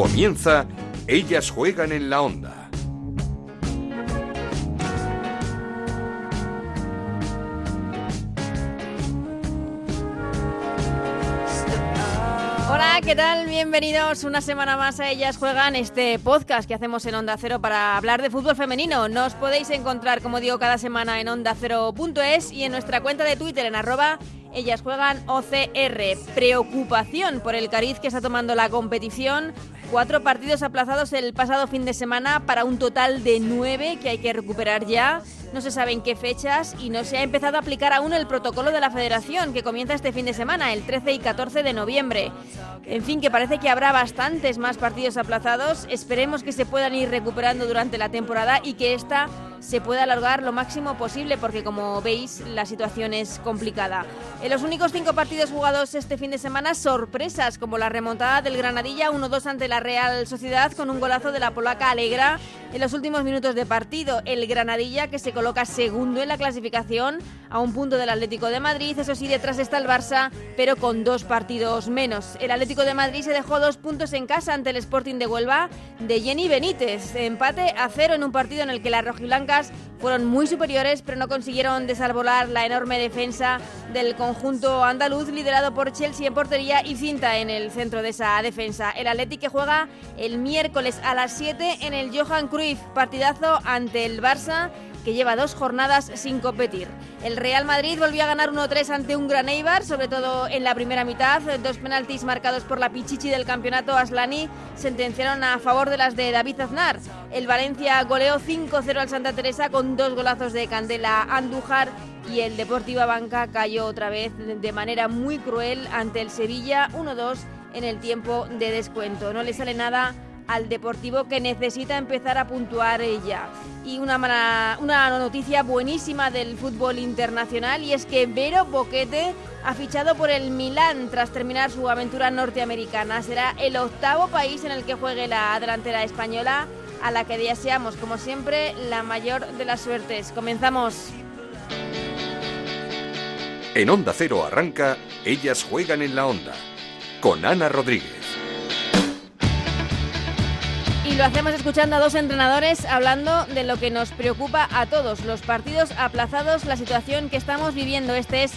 Comienza Ellas juegan en la onda. Hola, ¿qué tal? Bienvenidos una semana más a Ellas Juegan, este podcast que hacemos en Onda Cero para hablar de fútbol femenino. Nos podéis encontrar, como digo, cada semana en ondacero.es y en nuestra cuenta de Twitter en arroba ellas juegan OCR. Preocupación por el cariz que está tomando la competición. Cuatro partidos aplazados el pasado fin de semana para un total de nueve que hay que recuperar ya. No se sabe en qué fechas y no se ha empezado a aplicar aún el protocolo de la federación que comienza este fin de semana, el 13 y 14 de noviembre. En fin, que parece que habrá bastantes más partidos aplazados. Esperemos que se puedan ir recuperando durante la temporada y que esta se pueda alargar lo máximo posible porque como veis la situación es complicada. En los únicos cinco partidos jugados este fin de semana, sorpresas como la remontada del Granadilla 1-2 ante la Real Sociedad con un golazo de la polaca Alegra en los últimos minutos de partido. El Granadilla que se coloca segundo en la clasificación a un punto del Atlético de Madrid. Eso sí, detrás está el Barça, pero con dos partidos menos. El Atlético de Madrid se dejó dos puntos en casa ante el Sporting de Huelva de Jenny Benítez. Empate a cero en un partido en el que las rojiblancas fueron muy superiores, pero no consiguieron desarbolar la enorme defensa del conjunto andaluz, liderado por Chelsea en portería y cinta en el centro de esa defensa. El Atlético juega el miércoles a las 7 en el Johan Cruyff, partidazo ante el Barça que lleva dos jornadas sin competir. El Real Madrid volvió a ganar 1-3 ante un Gran Eibar, sobre todo en la primera mitad. Dos penaltis marcados por la Pichichi del campeonato Aslani sentenciaron a favor de las de David Aznar. El Valencia goleó 5-0 al Santa Teresa con dos golazos de Candela Andújar y el Deportiva Banca cayó otra vez de manera muy cruel ante el Sevilla 1-2 en el tiempo de descuento. No le sale nada al Deportivo que necesita empezar a puntuar ella. Y una, una noticia buenísima del fútbol internacional y es que Vero Boquete ha fichado por el Milán tras terminar su aventura norteamericana. Será el octavo país en el que juegue la delantera española a la que deseamos, como siempre, la mayor de las suertes. Comenzamos. En Onda Cero arranca, ellas juegan en la onda, con Ana Rodríguez. Y lo hacemos escuchando a dos entrenadores hablando de lo que nos preocupa a todos, los partidos aplazados, la situación que estamos viviendo. Este es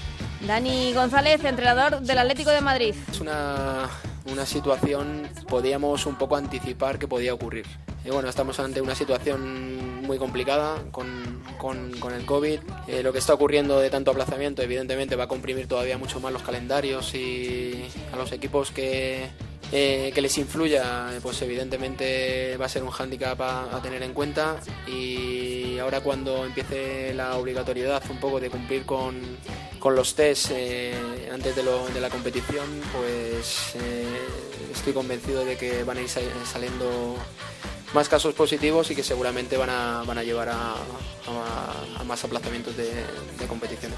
Dani González, entrenador del Atlético de Madrid. Es una, una situación, podíamos un poco anticipar que podía ocurrir. Y bueno, estamos ante una situación muy complicada con, con, con el COVID. Eh, lo que está ocurriendo de tanto aplazamiento, evidentemente, va a comprimir todavía mucho más los calendarios y a los equipos que, eh, que les influya, pues evidentemente va a ser un hándicap a, tener en cuenta y ahora cuando empiece la obligatoriedad un poco de cumplir con, con los test eh, antes de, la competición, pues eh, estoy convencido de que van a ir saliendo más casos positivos y que seguramente van a, van a llevar a, a, más aplazamientos de competiciones.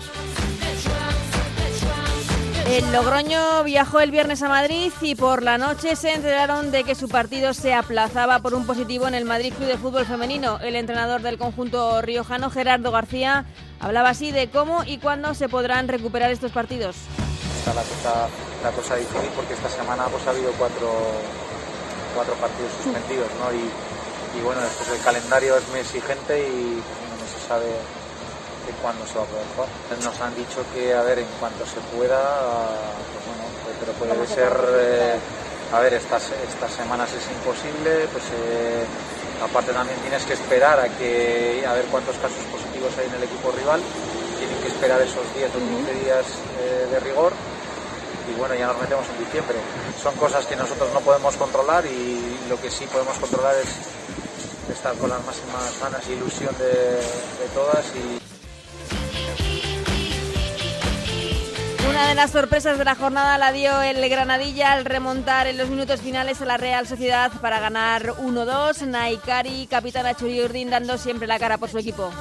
El Logroño viajó el viernes a Madrid y por la noche se enteraron de que su partido se aplazaba por un positivo en el Madrid Club de Fútbol Femenino. El entrenador del conjunto riojano, Gerardo García, hablaba así de cómo y cuándo se podrán recuperar estos partidos. Está la cosa, difícil porque esta semana pues, ha habido cuatro, cuatro partidos suspendidos ¿no? y, y bueno, después el calendario es muy exigente y no se sabe de cuándo se va a poder jugar. Nos han dicho que, a ver, en cuanto se pueda, pues bueno, pero puede ser, eh, a ver, estas, estas semanas es imposible, pues eh, aparte también tienes que esperar a, que, a ver cuántos casos positivos hay en el equipo rival, tienen que esperar esos 10 o 15 días eh, de rigor y bueno, ya nos metemos en diciembre. Son cosas que nosotros no podemos controlar y lo que sí podemos controlar es estar con las máximas ganas y ilusión de, de todas y Una de las sorpresas de la jornada la dio el Granadilla al remontar en los minutos finales a la Real Sociedad para ganar 1-2. Naikari, capitana Churi Urdin, dando siempre la cara por su equipo.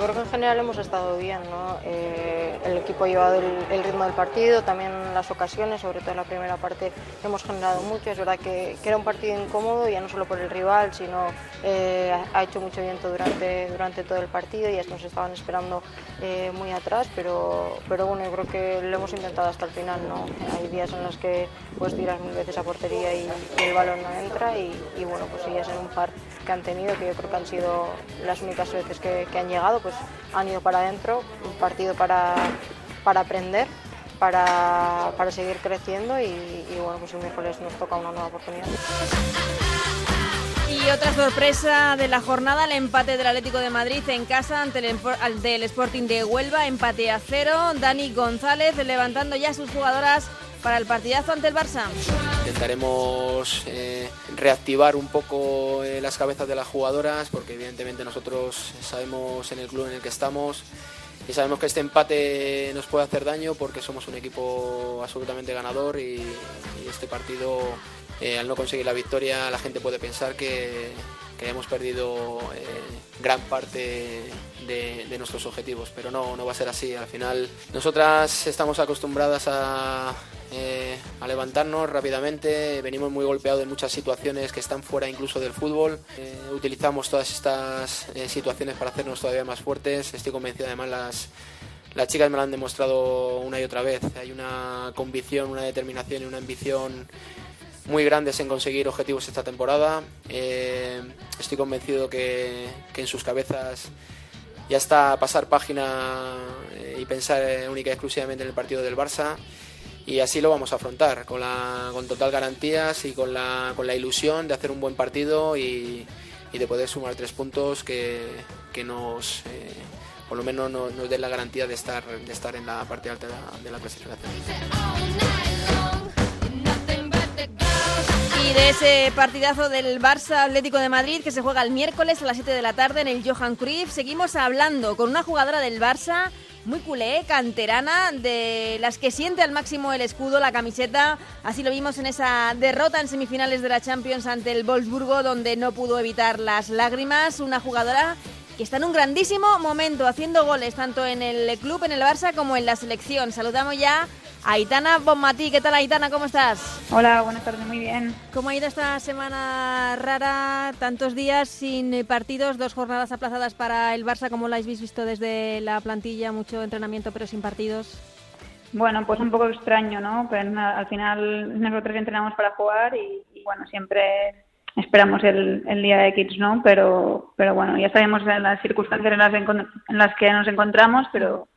Yo creo que en general hemos estado bien. ¿no? Eh, el equipo ha llevado el, ritmo del partido, también las ocasiones, sobre todo en la primera parte hemos generado mucho. Es verdad que, era un partido incómodo, ya no solo por el rival, sino eh, ha hecho mucho viento durante, durante todo el partido y nos estaban esperando eh, muy atrás, pero, pero bueno, yo creo que lo hemos intentado hasta el final. ¿no? Hay días en los que pues tiras mil veces a portería y, el balón no entra y, bueno, pues ya ser un par que han tenido, que yo creo que han sido las únicas veces que, han llegado, pues han ido para adentro, un partido para, para aprender, para, para seguir creciendo y, bueno, pues el miércoles nos toca una nueva oportunidad. Y otra sorpresa de la jornada, el empate del Atlético de Madrid en casa ante el, del Sporting de Huelva, empate a cero. Dani González levantando ya sus jugadoras para el partidazo ante el Barça. Intentaremos eh, reactivar un poco eh, las cabezas de las jugadoras porque evidentemente nosotros sabemos en el club en el que estamos y sabemos que este empate nos puede hacer daño porque somos un equipo absolutamente ganador y, este partido eh, al no conseguir la victoria la gente puede pensar que, hemos perdido gran parte de, nuestros objetivos, pero no, no va a ser así. Al final nosotras estamos acostumbradas a, eh, a levantarnos rápidamente. Venimos muy golpeados de muchas situaciones que están fuera incluso del fútbol. Eh, utilizamos todas estas eh, situaciones para hacernos todavía más fuertes. Estoy convencido, además, las, las chicas me lo han demostrado una y otra vez. Hay una convicción, una determinación y una ambición muy grandes en conseguir objetivos esta temporada. estoy convencido que, que, en sus cabezas ya está pasar página y pensar única y exclusivamente en el partido del Barça y así lo vamos a afrontar, con, la, con total garantías y con la, con la ilusión de hacer un buen partido y, de poder sumar tres puntos que, que nos, eh, por lo menos nos, nos, den la garantía de estar, de estar en la parte alta de la clasificación. Y de ese partidazo del Barça Atlético de Madrid que se juega el miércoles a las 7 de la tarde en el Johan Cruyff, seguimos hablando con una jugadora del Barça muy culé, canterana, de las que siente al máximo el escudo, la camiseta. Así lo vimos en esa derrota en semifinales de la Champions ante el Wolfsburgo, donde no pudo evitar las lágrimas. Una jugadora que está en un grandísimo momento, haciendo goles tanto en el club, en el Barça, como en la selección. Saludamos ya Aitana Bonmatí, ¿qué tal Aitana? ¿Cómo estás? Hola, buenas tardes, muy bien. ¿Cómo ha ido esta semana rara? Tantos días sin partidos, dos jornadas aplazadas para el Barça, ¿cómo la habéis visto desde la plantilla? Mucho entrenamiento pero sin partidos. Bueno, pues un poco extraño, ¿no? Pero al final nosotros entrenamos para jugar y, bueno, siempre esperamos el, día de Kids, ¿no? Pero, pero bueno, ya sabemos las circunstancias en las, en las que nos encontramos, pero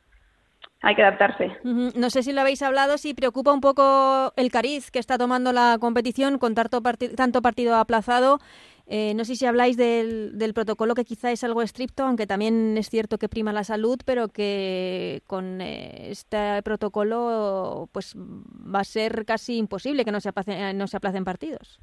hay que adaptarse. No sé si lo habéis hablado, si preocupa un poco el cariz que está tomando la competición con tanto, tanto partido aplazado. Eh, no sé si habláis del, protocolo que quizá es algo estricto, aunque también es cierto que prima la salud, pero que con eh, este protocolo pues va a ser casi imposible que no se, aplacen, no se aplacen partidos.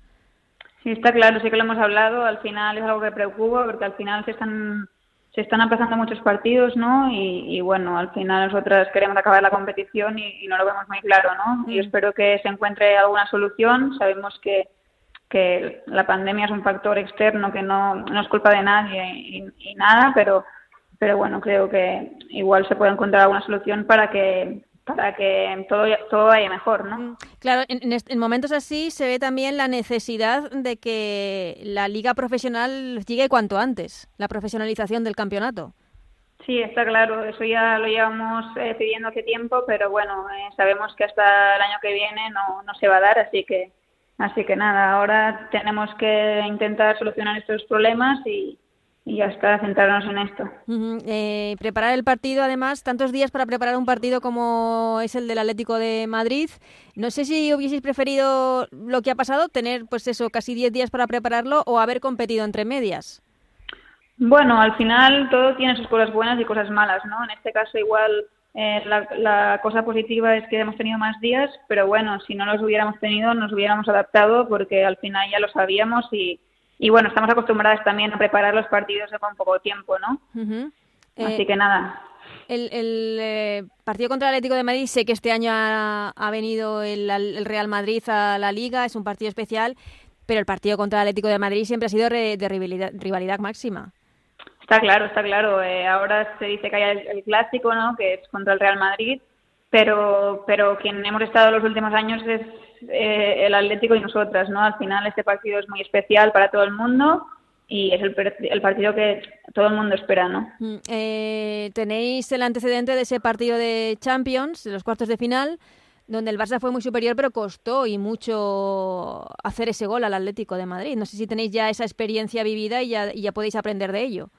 Sí, está claro, sí que lo hemos hablado. Al final es algo que preocupa porque al final se están se están aplazando muchos partidos, ¿no? Y, bueno, al final nosotras queremos acabar la competición y, no lo vemos muy claro, ¿no? Y mm. espero que se encuentre alguna solución. Sabemos que, que la pandemia es un factor externo que no, no es culpa de nadie y, y nada, pero, pero bueno, creo que igual se puede encontrar alguna solución para que para que todo, todo vaya mejor, ¿no? Mm, claro, en, momentos así se ve también la necesidad de que la liga profesional llegue cuanto antes, la profesionalización del campeonato. Sí, está claro, eso ya lo llevamos eh, pidiendo hace tiempo, pero bueno, eh, sabemos que hasta el año que viene no, no se va a dar, así que, así que nada, ahora tenemos que intentar solucionar estos problemas y, y ya está, centrarnos en esto. Eh, preparar el partido, además, tantos días para preparar un partido como es el del Atlético de Madrid. No sé si hubieseis preferido lo que ha pasado, tener pues eso, casi 10 días para prepararlo o haber competido entre medias. Bueno, al final todo tiene sus cosas buenas y cosas malas, ¿no? En este caso igual eh, la, la, cosa positiva es que hemos tenido más días, pero bueno, si no los hubiéramos tenido nos hubiéramos adaptado porque al final ya lo sabíamos y y bueno, estamos acostumbradas también a preparar los partidos con poco tiempo, ¿no? Así eh, que nada. El, eh, partido contra el Atlético de Madrid, sé que este año ha, venido el, Real Madrid a la Liga, es un partido especial, pero el partido contra el Atlético de Madrid siempre ha sido de rivalidad, máxima. Está claro, está claro. Eh, ahora se dice que hay el, clásico, ¿no? Que es contra el Real Madrid, pero, pero quien hemos estado los últimos años es eh, el Atlético y nosotras, ¿no? Al final este partido es muy especial para todo el mundo y es el, el partido que todo el mundo espera, ¿no? Mm, eh, tenéis el antecedente de ese partido de Champions, de los cuartos de final, donde el Barça fue muy superior, pero costó y mucho hacer ese gol al Atlético de Madrid. No sé si tenéis ya esa experiencia vivida y ya, y ya podéis aprender de ello.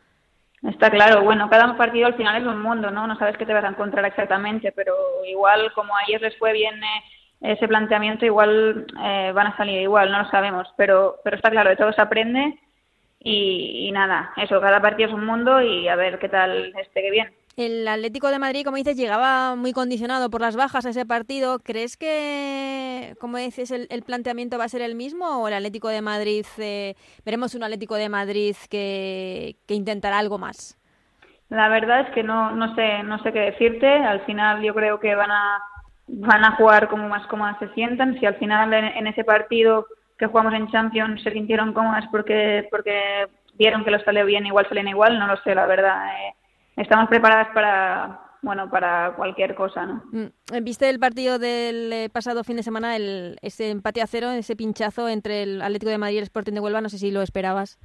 Está claro, bueno, cada partido al final es un mundo, ¿no? No sabes qué te vas a encontrar exactamente, pero igual como a ellos les fue bien eh, ese planteamiento, igual eh, van a salir igual, no lo sabemos, pero, pero está claro, de todo se aprende y, nada, eso, cada partido es un mundo y a ver qué tal esté que bien. El Atlético de Madrid, como dices, llegaba muy condicionado por las bajas a ese partido. ¿Crees que, como dices, el, planteamiento va a ser el mismo o el Atlético de Madrid, eh, veremos un Atlético de Madrid que, que intentará algo más? La verdad es que no, no sé, no sé qué decirte. Al final yo creo que van a, van a jugar como más cómodas se sientan. Si al final en, ese partido que jugamos en Champions se sintieron cómodas porque, porque vieron que los salió bien, igual salen igual, no lo sé, la verdad. Eh, estamos preparadas para bueno para cualquier cosa no mm, viste el partido del eh, pasado fin de semana el ese empate a cero ese pinchazo entre el Atlético de Madrid y el Sporting de Huelva no sé si lo esperabas.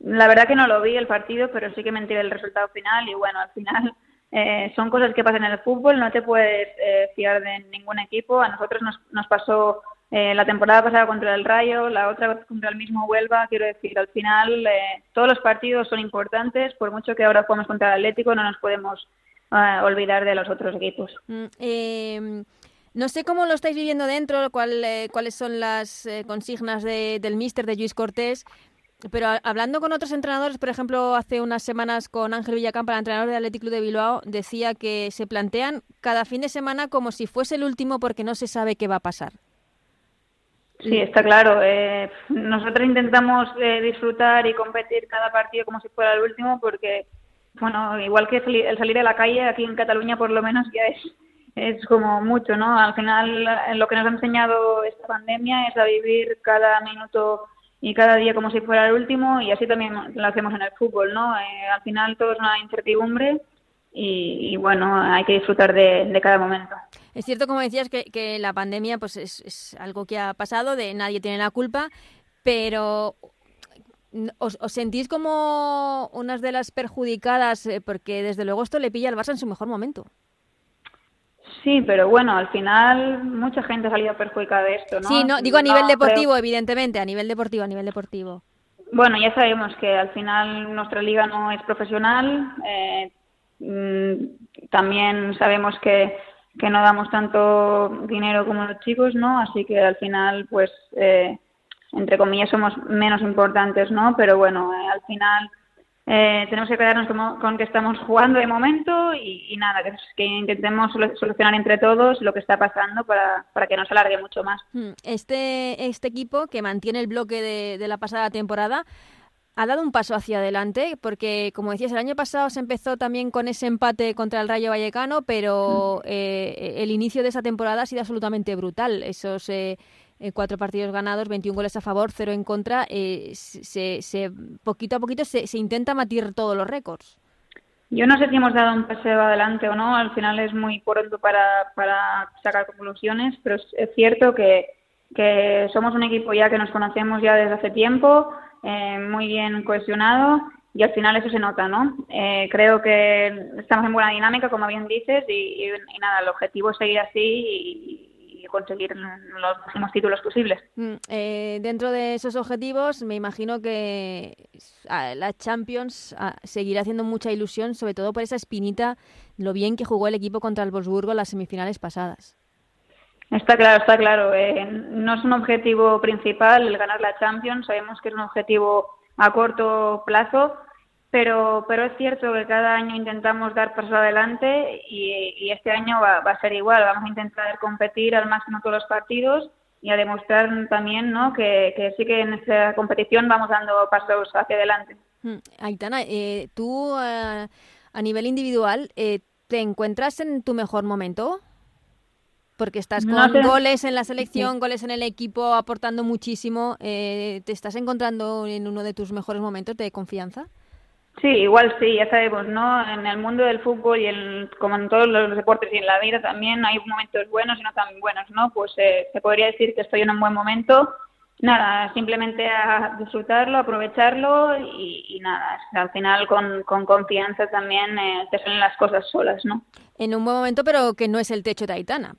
La verdad que no lo vi el partido pero sí que me enteré del resultado final y bueno al final eh, son cosas que pasan en el fútbol no te puedes eh, fiar de ningún equipo. A nosotros nos, nos pasó eh, la temporada pasada contra el Rayo, la otra vez contra el mismo Huelva, quiero decir, al final eh, todos los partidos son importantes, por mucho que ahora jugamos contra el Atlético, no nos podemos eh, olvidar de los otros equipos. Mm, no sé cómo lo estáis viviendo dentro, cuál, cuáles son las consignas del míster de Luis Cortés, pero hablando con otros entrenadores, por ejemplo, hace unas semanas con Ángel Villacampa, el entrenador del Atlético de Bilbao, decía que se plantean cada fin de semana como si fuese el último porque no se sabe qué va a pasar. Sí, está claro. Eh, nosotros intentamos eh, disfrutar y competir cada partido como si fuera el último porque, bueno, igual que el salir a la calle, aquí en Cataluña por lo menos ya es, es como mucho, ¿no? Al final lo que nos ha enseñado esta pandemia es a vivir cada minuto y cada día como si fuera el último y así también lo hacemos en el fútbol, ¿no? Eh, al final todo es una incertidumbre y, bueno, hay que disfrutar de, cada momento. Es cierto, como decías, que, que la pandemia pues es, algo que ha pasado, de nadie tiene la culpa, pero ¿os, sentís como unas de las perjudicadas? Eh, porque desde luego esto le pilla al Barça en su mejor momento. Sí, pero bueno, al final mucha gente ha salido perjudicada de esto, ¿no? Sí, no, digo a nivel deportivo, evidentemente, a nivel deportivo, a nivel deportivo. Bueno, ya sabemos que al final nuestra liga no es profesional, eh, también sabemos que, que no damos tanto dinero como los chicos, ¿no? Así que al final, pues, eh, entre comillas, somos menos importantes, ¿no? Pero bueno, eh, al final eh, tenemos que quedarnos con que estamos jugando de momento y, nada, que, intentemos solucionar entre todos lo que está pasando para, para que no se alargue mucho más. Mm, este, este equipo que mantiene el bloque de, de la pasada temporada ha dado un paso hacia adelante, porque como decías, el año pasado se empezó también con ese empate contra el Rayo Vallecano, pero mm. eh, el inicio de esa temporada ha sido absolutamente brutal. Esos eh, eh, cuatro partidos ganados, 21 goles a favor, cero en contra, se, se, poquito a poquito se, se intenta matir todos los récords. Yo no sé si hemos dado un paseo adelante o no, al final es muy pronto para, para sacar conclusiones, pero es cierto que, que somos un equipo ya que nos conocemos ya desde hace tiempo, eh, muy bien cohesionado y al final eso se nota, ¿no? Eh, creo que estamos en buena dinámica, como bien dices, y, nada, el objetivo es seguir así y, conseguir los máximos títulos posibles. Mm, eh, dentro de esos objetivos, me imagino que la Champions seguirá haciendo mucha ilusión, sobre todo por esa espinita, lo bien que jugó el equipo contra el Wolfsburgo en las semifinales pasadas. Está claro, está claro. Eh, no es un objetivo principal el ganar la Champions. Sabemos que es un objetivo a corto plazo, pero, pero es cierto que cada año intentamos dar paso adelante y, este año va, a ser igual. Vamos a intentar competir al máximo todos los partidos y a demostrar también ¿no? que, sí que en esta competición vamos dando pasos hacia adelante. Hmm. Aitana, eh, tú eh, a nivel individual, ¿te encuentras en tu mejor momento? Porque estás con goles en la selección, goles en el equipo, aportando muchísimo. Eh, ¿Te estás encontrando en uno de tus mejores momentos de confianza? Sí, igual sí, ya sabemos, ¿no? En el mundo del fútbol y en, como en todos los deportes y en la vida también hay momentos buenos y no tan buenos, ¿no? Pues eh, se podría decir que estoy en un buen momento. Nada, simplemente a disfrutarlo, aprovecharlo y, nada, al final con, con confianza también eh, te salen las cosas solas, ¿no? En un buen momento, pero que no es el techo de Aitana.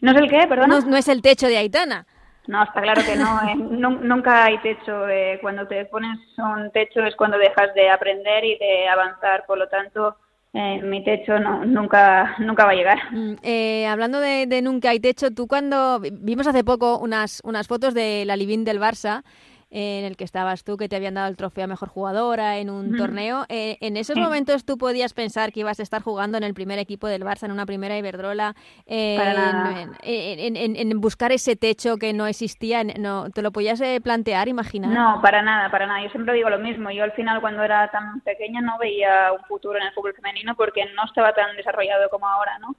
¿No es el qué, perdona? No, no es el techo de Aitana. No, está claro que no. Eh. nunca hay techo. Eh. Cuando te pones un techo es cuando dejas de aprender y de avanzar. Por lo tanto, eh, mi techo no, nunca, nunca va a llegar. Mm, eh, hablando de, de, nunca hay techo, tú cuando vimos hace poco unas, unas fotos de la Living del Barça en el que estabas tú, que te habían dado el trofeo a mejor jugadora en un torneo. Eh, ¿En esos momentos tú podías pensar que ibas a estar jugando en el primer equipo del Barça, en una primera Iberdrola, en, en, buscar ese techo que no existía? No, ¿Te lo podías eh, plantear, imaginar? No, para nada, para nada. Yo siempre digo lo mismo. Yo al final, cuando era tan pequeña, no veía un futuro en el fútbol femenino porque no estaba tan desarrollado como ahora, ¿no?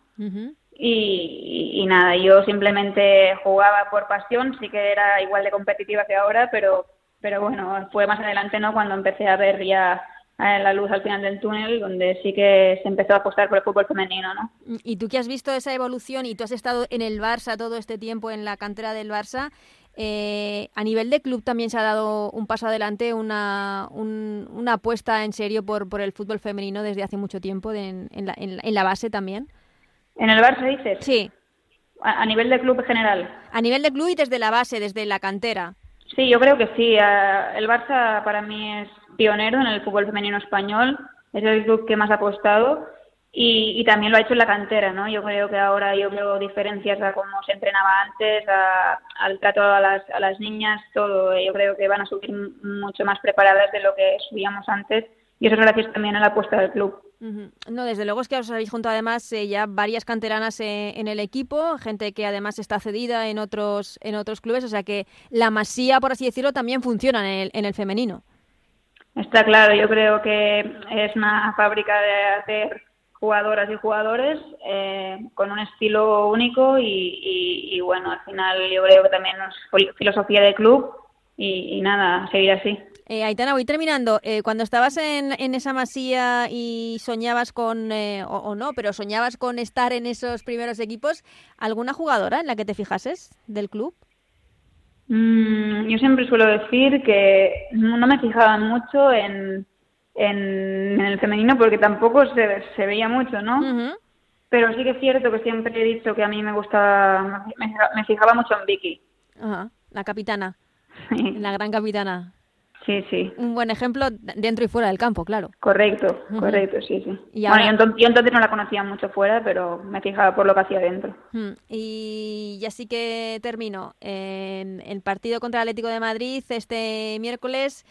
Y, nada, yo simplemente jugaba por pasión, sí que era igual de competitiva que ahora, pero, pero bueno, fue más adelante, ¿no? Cuando empecé a ver ya eh, la luz al final del túnel, donde sí que se empezó a apostar por el fútbol femenino, ¿no? Y tú que has visto esa evolución y tú has estado en el Barça todo este tiempo, en la cantera del Barça, eh, a nivel de club también se ha dado un paso adelante, una, una apuesta en serio por, por el fútbol femenino desde hace mucho tiempo en, la, en la base también. ¿En el Barça dices? Sí. A, nivel de club general. A nivel de club y desde la base, desde la cantera. Sí, yo creo que sí. El Barça para mí es pionero en el fútbol femenino español. Es el club que más ha apostado y, también lo ha hecho en la cantera, ¿no? Yo creo que ahora yo veo diferencias a cómo se entrenaba antes, al trato a las, a las niñas, todo. Yo creo que van a subir mucho más preparadas de lo que subíamos antes y eso es gracias también a la apuesta del club. No, desde luego es que os habéis junto además eh, ya varias canteranas eh, en el equipo, gente que además está cedida en otros en otros clubes, o sea que la masía, por así decirlo, también funciona en el, en el femenino. Está claro, yo creo que es una fábrica de hacer jugadoras y jugadores eh, con un estilo único y, y, bueno, al final yo creo que también es filosofía de club y, y nada, seguir así. Eh, Aitana, voy terminando. Eh, cuando estabas en, en, esa masía y soñabas con, eh, o, no, pero soñabas con estar en esos primeros equipos, ¿alguna jugadora en la que te fijases del club? Mm, yo siempre suelo decir que no me fijaba mucho en, en, el femenino porque tampoco se, se veía mucho, ¿no? Pero sí que es cierto que siempre he dicho que a mí me gustaba, me, fijaba mucho en Vicky. Ajá, la capitana. La gran capitana. Sí, sí. Un buen ejemplo dentro y fuera del campo, claro. Correcto, correcto, sí, sí. Y Bueno, yo, entonces no la conocía mucho fuera, pero me fijaba por lo que hacía dentro. Y ya sí que termino. En el partido contra el Atlético de Madrid este miércoles,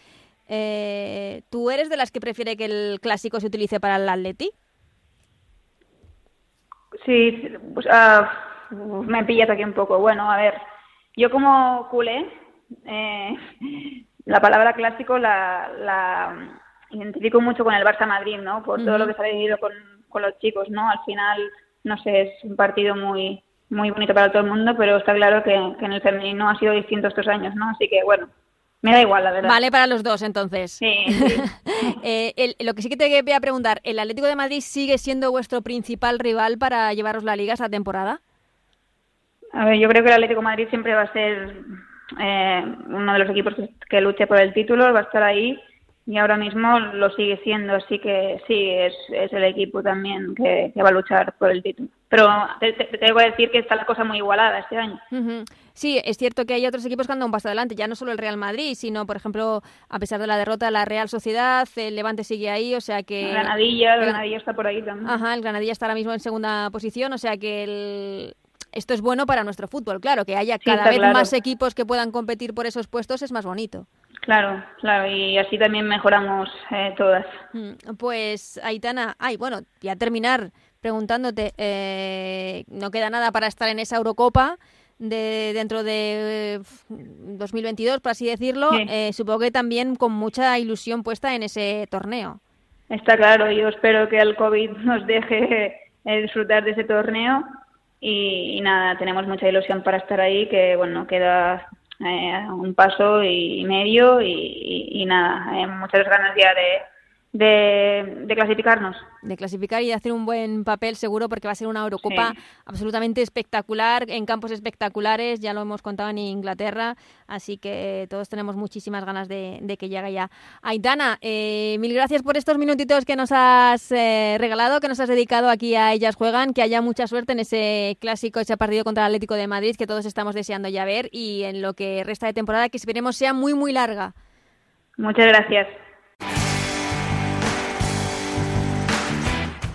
eh, ¿tú eres de las que prefiere que el clásico se utilice para el Atleti? Sí, pues uh, me pillas aquí un poco. Bueno, a ver, yo como culé... Eh, la palabra clásico la, la identifico mucho con el Barça Madrid, ¿no? Por todo lo que se ha vivido con, con los chicos, ¿no? Al final, no sé, es un partido muy muy bonito para todo el mundo, pero está claro que, en el femenino ha sido distinto estos años, ¿no? Así que, bueno, me da igual, la verdad. Vale para los dos, entonces. Sí. eh, lo que sí que te voy a preguntar, ¿el Atlético de Madrid sigue siendo vuestro principal rival para llevaros la liga esta temporada? A ver, yo creo que el Atlético de Madrid siempre va a ser eh, uno de los equipos que, luche por el título, va a estar ahí y ahora mismo lo sigue siendo, así que sí, es, es el equipo también que, va a luchar por el título. Pero te, tengo que decir que está la cosa muy igualada este año. Sí, es cierto que hay otros equipos que andan un paso adelante, ya no solo el Real Madrid, sino, por ejemplo, a pesar de la derrota, la Real Sociedad, el Levante sigue ahí, o sea que... El Granadilla, el Granadilla está por ahí también. Ajá, el Granadilla está ahora mismo en segunda posición, o sea que el, esto es bueno para nuestro fútbol, claro, que haya cada vez más equipos que puedan competir por esos puestos es más bonito. Claro, claro, y así también mejoramos eh, todas. Mm, pues, Aitana, ay, bueno, ya terminar preguntándote, eh, no queda nada para estar en esa Eurocopa de dentro de 2022, por así decirlo, eh, supongo que también con mucha ilusión puesta en ese torneo. Está claro, yo espero que el COVID nos deje disfrutar de ese torneo y, nada, tenemos mucha ilusión para estar ahí, que bueno, queda eh, un paso y medio y, nada, hay muchas ganas ya de, de, clasificarnos. De clasificar y de hacer un buen papel seguro porque va a ser una Eurocopa absolutamente espectacular, en campos espectaculares, ya lo hemos contado en Inglaterra, así que todos tenemos muchísimas ganas de, que llegue ya. Aitana, eh, mil gracias por estos minutitos que nos has eh, regalado, que nos has dedicado aquí a Ellas Juegan, que haya mucha suerte en ese clásico, ese partido contra el Atlético de Madrid que todos estamos deseando ya ver y en lo que resta de temporada que esperemos sea muy, muy larga. Muchas gracias.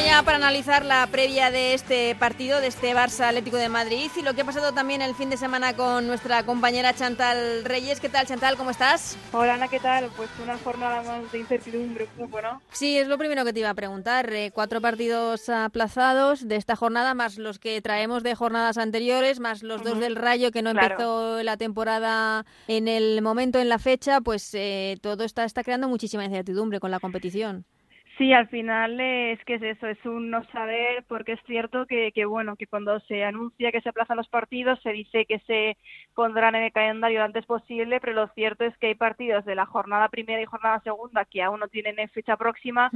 Ya para analizar la previa de este partido, de este Barça Atlético de Madrid y lo que ha pasado también el fin de semana con nuestra compañera Chantal Reyes. ¿Qué tal, Chantal? ¿Cómo estás? Hola, Ana, ¿qué tal? Pues una jornada más de incertidumbre, ¿no? Sí, es lo primero que te iba a preguntar. Eh, cuatro partidos aplazados de esta jornada, más los que traemos de jornadas anteriores, más los dos del Rayo que no empezó la temporada en el momento, en la fecha, pues eh, todo está, está creando muchísima incertidumbre con la competición. Sí, al final es que es eso, es un no saber, porque es cierto que, que, bueno, que cuando se anuncia que se aplazan los partidos, se dice que se pondrán en el calendario lo antes posible, pero lo cierto es que hay partidos de la jornada primera y jornada segunda que aún no tienen fecha próxima,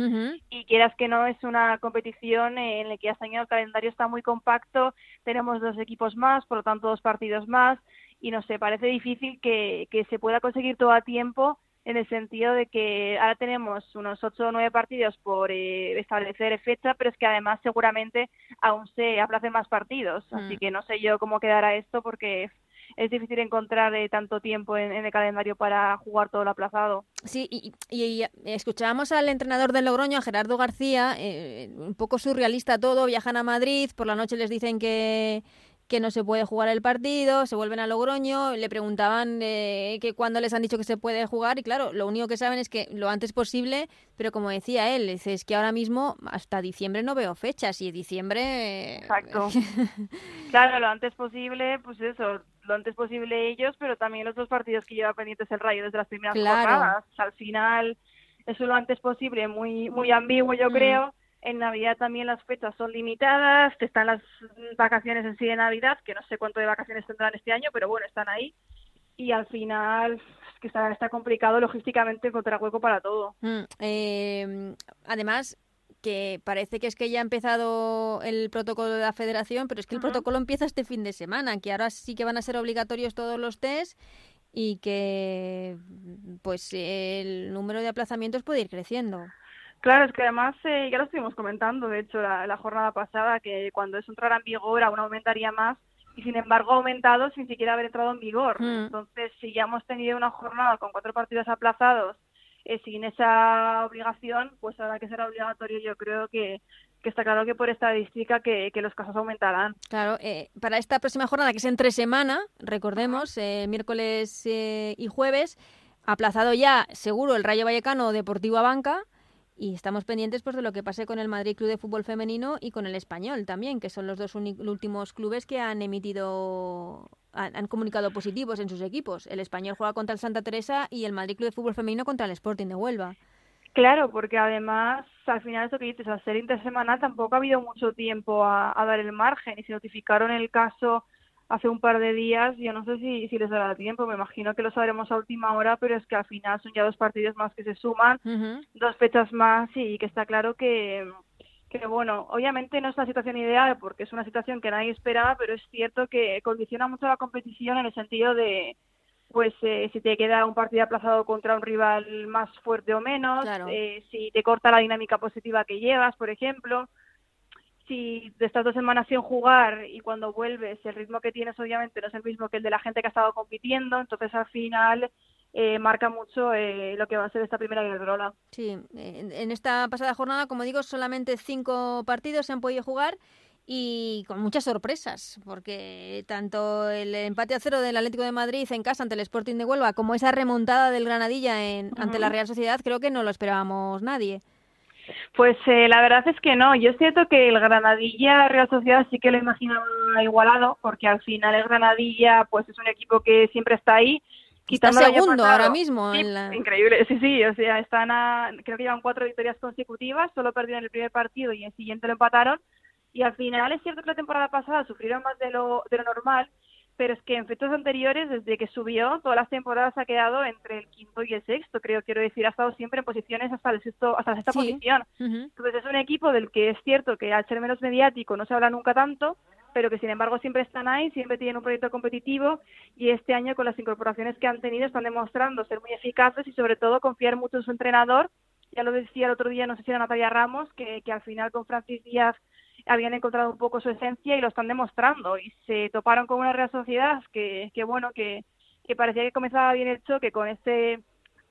y quieras que no, es una competición en la que hasta año el calendario está muy compacto, tenemos dos equipos más, por lo tanto dos partidos más, y no sé, parece difícil que, que se pueda conseguir todo a tiempo en el sentido de que ahora tenemos unos ocho o nueve partidos por eh, establecer fecha, pero es que además seguramente aún se aplacen más partidos. Así mm. que no sé yo cómo quedará esto porque es difícil encontrar eh, tanto tiempo en, el calendario para jugar todo lo aplazado. Sí, y, escuchábamos al entrenador del Logroño, a Gerardo García, eh, un poco surrealista todo, viajan a Madrid, por la noche les dicen que que no se puede jugar el partido, se vuelven a Logroño, le preguntaban eh, que cuándo les han dicho que se puede jugar y claro, lo único que saben es que lo antes posible, pero como decía él, es que ahora mismo hasta diciembre no veo fechas y diciembre... Exacto. claro, lo antes posible, pues eso, lo antes posible ellos, pero también los dos partidos que lleva pendientes el Rayo desde las primeras jornadas. Al final, eso lo antes posible, muy, muy ambiguo yo mm. creo en Navidad también las fechas son limitadas, están las vacaciones en sí de Navidad, que no sé cuánto de vacaciones tendrán este año, pero bueno, están ahí. Y al final es que está, está complicado logísticamente encontrar hueco para todo. Mm, eh, además, que parece que es que ya ha empezado el protocolo de la federación, pero es que el protocolo empieza este fin de semana, que ahora sí que van a ser obligatorios todos los test y que pues el número de aplazamientos puede ir creciendo. Claro, es que además eh, ya lo estuvimos comentando, de hecho, la, jornada pasada, que cuando eso entrara en vigor aún aumentaría más y sin embargo ha aumentado sin siquiera haber entrado en vigor. Mm. Entonces, si ya hemos tenido una jornada con cuatro partidos aplazados eh, sin esa obligación, pues ahora que será obligatorio yo creo que, que está claro que por estadística que, que los casos aumentarán. Claro, eh, para esta próxima jornada, que es entre semana, recordemos, eh, miércoles y jueves, aplazado ya seguro el Rayo Vallecano Deportivo a Banca, y estamos pendientes pues de lo que pase con el Madrid Club de Fútbol Femenino y con el Español también, que son los dos últimos clubes que han emitido han, comunicado positivos en sus equipos. El Español juega contra el Santa Teresa y el Madrid Club de Fútbol Femenino contra el Sporting de Huelva. Claro, porque además, al final, eso que dices, al ser intersemanal tampoco ha habido mucho tiempo a dar el margen y se notificaron el caso hace un par de días. Yo no sé si, si les dará tiempo, me imagino que lo sabremos a última hora, pero es que al final son ya dos partidos más que se suman, dos fechas más y que está claro que, que, bueno, obviamente no es la situación ideal porque es una situación que nadie esperaba, pero es cierto que condiciona mucho la competición en el sentido de pues eh, si te queda un partido aplazado contra un rival más fuerte o menos, eh, si te corta la dinámica positiva que llevas, por ejemplo, si de estas dos semanas sin jugar y cuando vuelves el ritmo que tienes obviamente no es el mismo que el de la gente que ha estado compitiendo, entonces al final eh, marca mucho eh, lo que va a ser esta primera Iberdrola. Sí, en esta pasada jornada, como digo, solamente cinco partidos se han podido jugar y con muchas sorpresas, porque tanto el empate a cero del Atlético de Madrid en casa ante el Sporting de Huelva como esa remontada del Granadilla en, ante la Real Sociedad, creo que no lo esperábamos nadie. Pues eh, la verdad es que no. Yo siento que el Granadilla Real Sociedad sí que lo imaginaba igualado, porque al final el Granadilla pues es un equipo que siempre está ahí. Está segundo ahora mismo. Increíble, sí, sí. O sea, están a, creo que llevan cuatro victorias consecutivas, solo perdieron el primer partido y el siguiente lo empataron. Y al final es cierto que la temporada pasada sufrieron más de lo, de lo normal, pero es que en fechas anteriores, desde que subió, todas las temporadas ha quedado entre el quinto y el sexto, creo, quiero decir, ha estado siempre en posiciones hasta el sexto, hasta la sexta posición. Entonces es un equipo del que es cierto que al ser menos mediático no se habla nunca tanto, pero que sin embargo siempre están ahí, siempre tienen un proyecto competitivo y este año con las incorporaciones que han tenido están demostrando ser muy eficaces y sobre todo confiar mucho en su entrenador. Ya lo decía el otro día, no sé si era Natalia Ramos, que, que al final con Francis Díaz habían encontrado un poco su esencia y lo están demostrando. Y se toparon con una Real Sociedad que, que bueno, que, que parecía que comenzaba bien el choque con este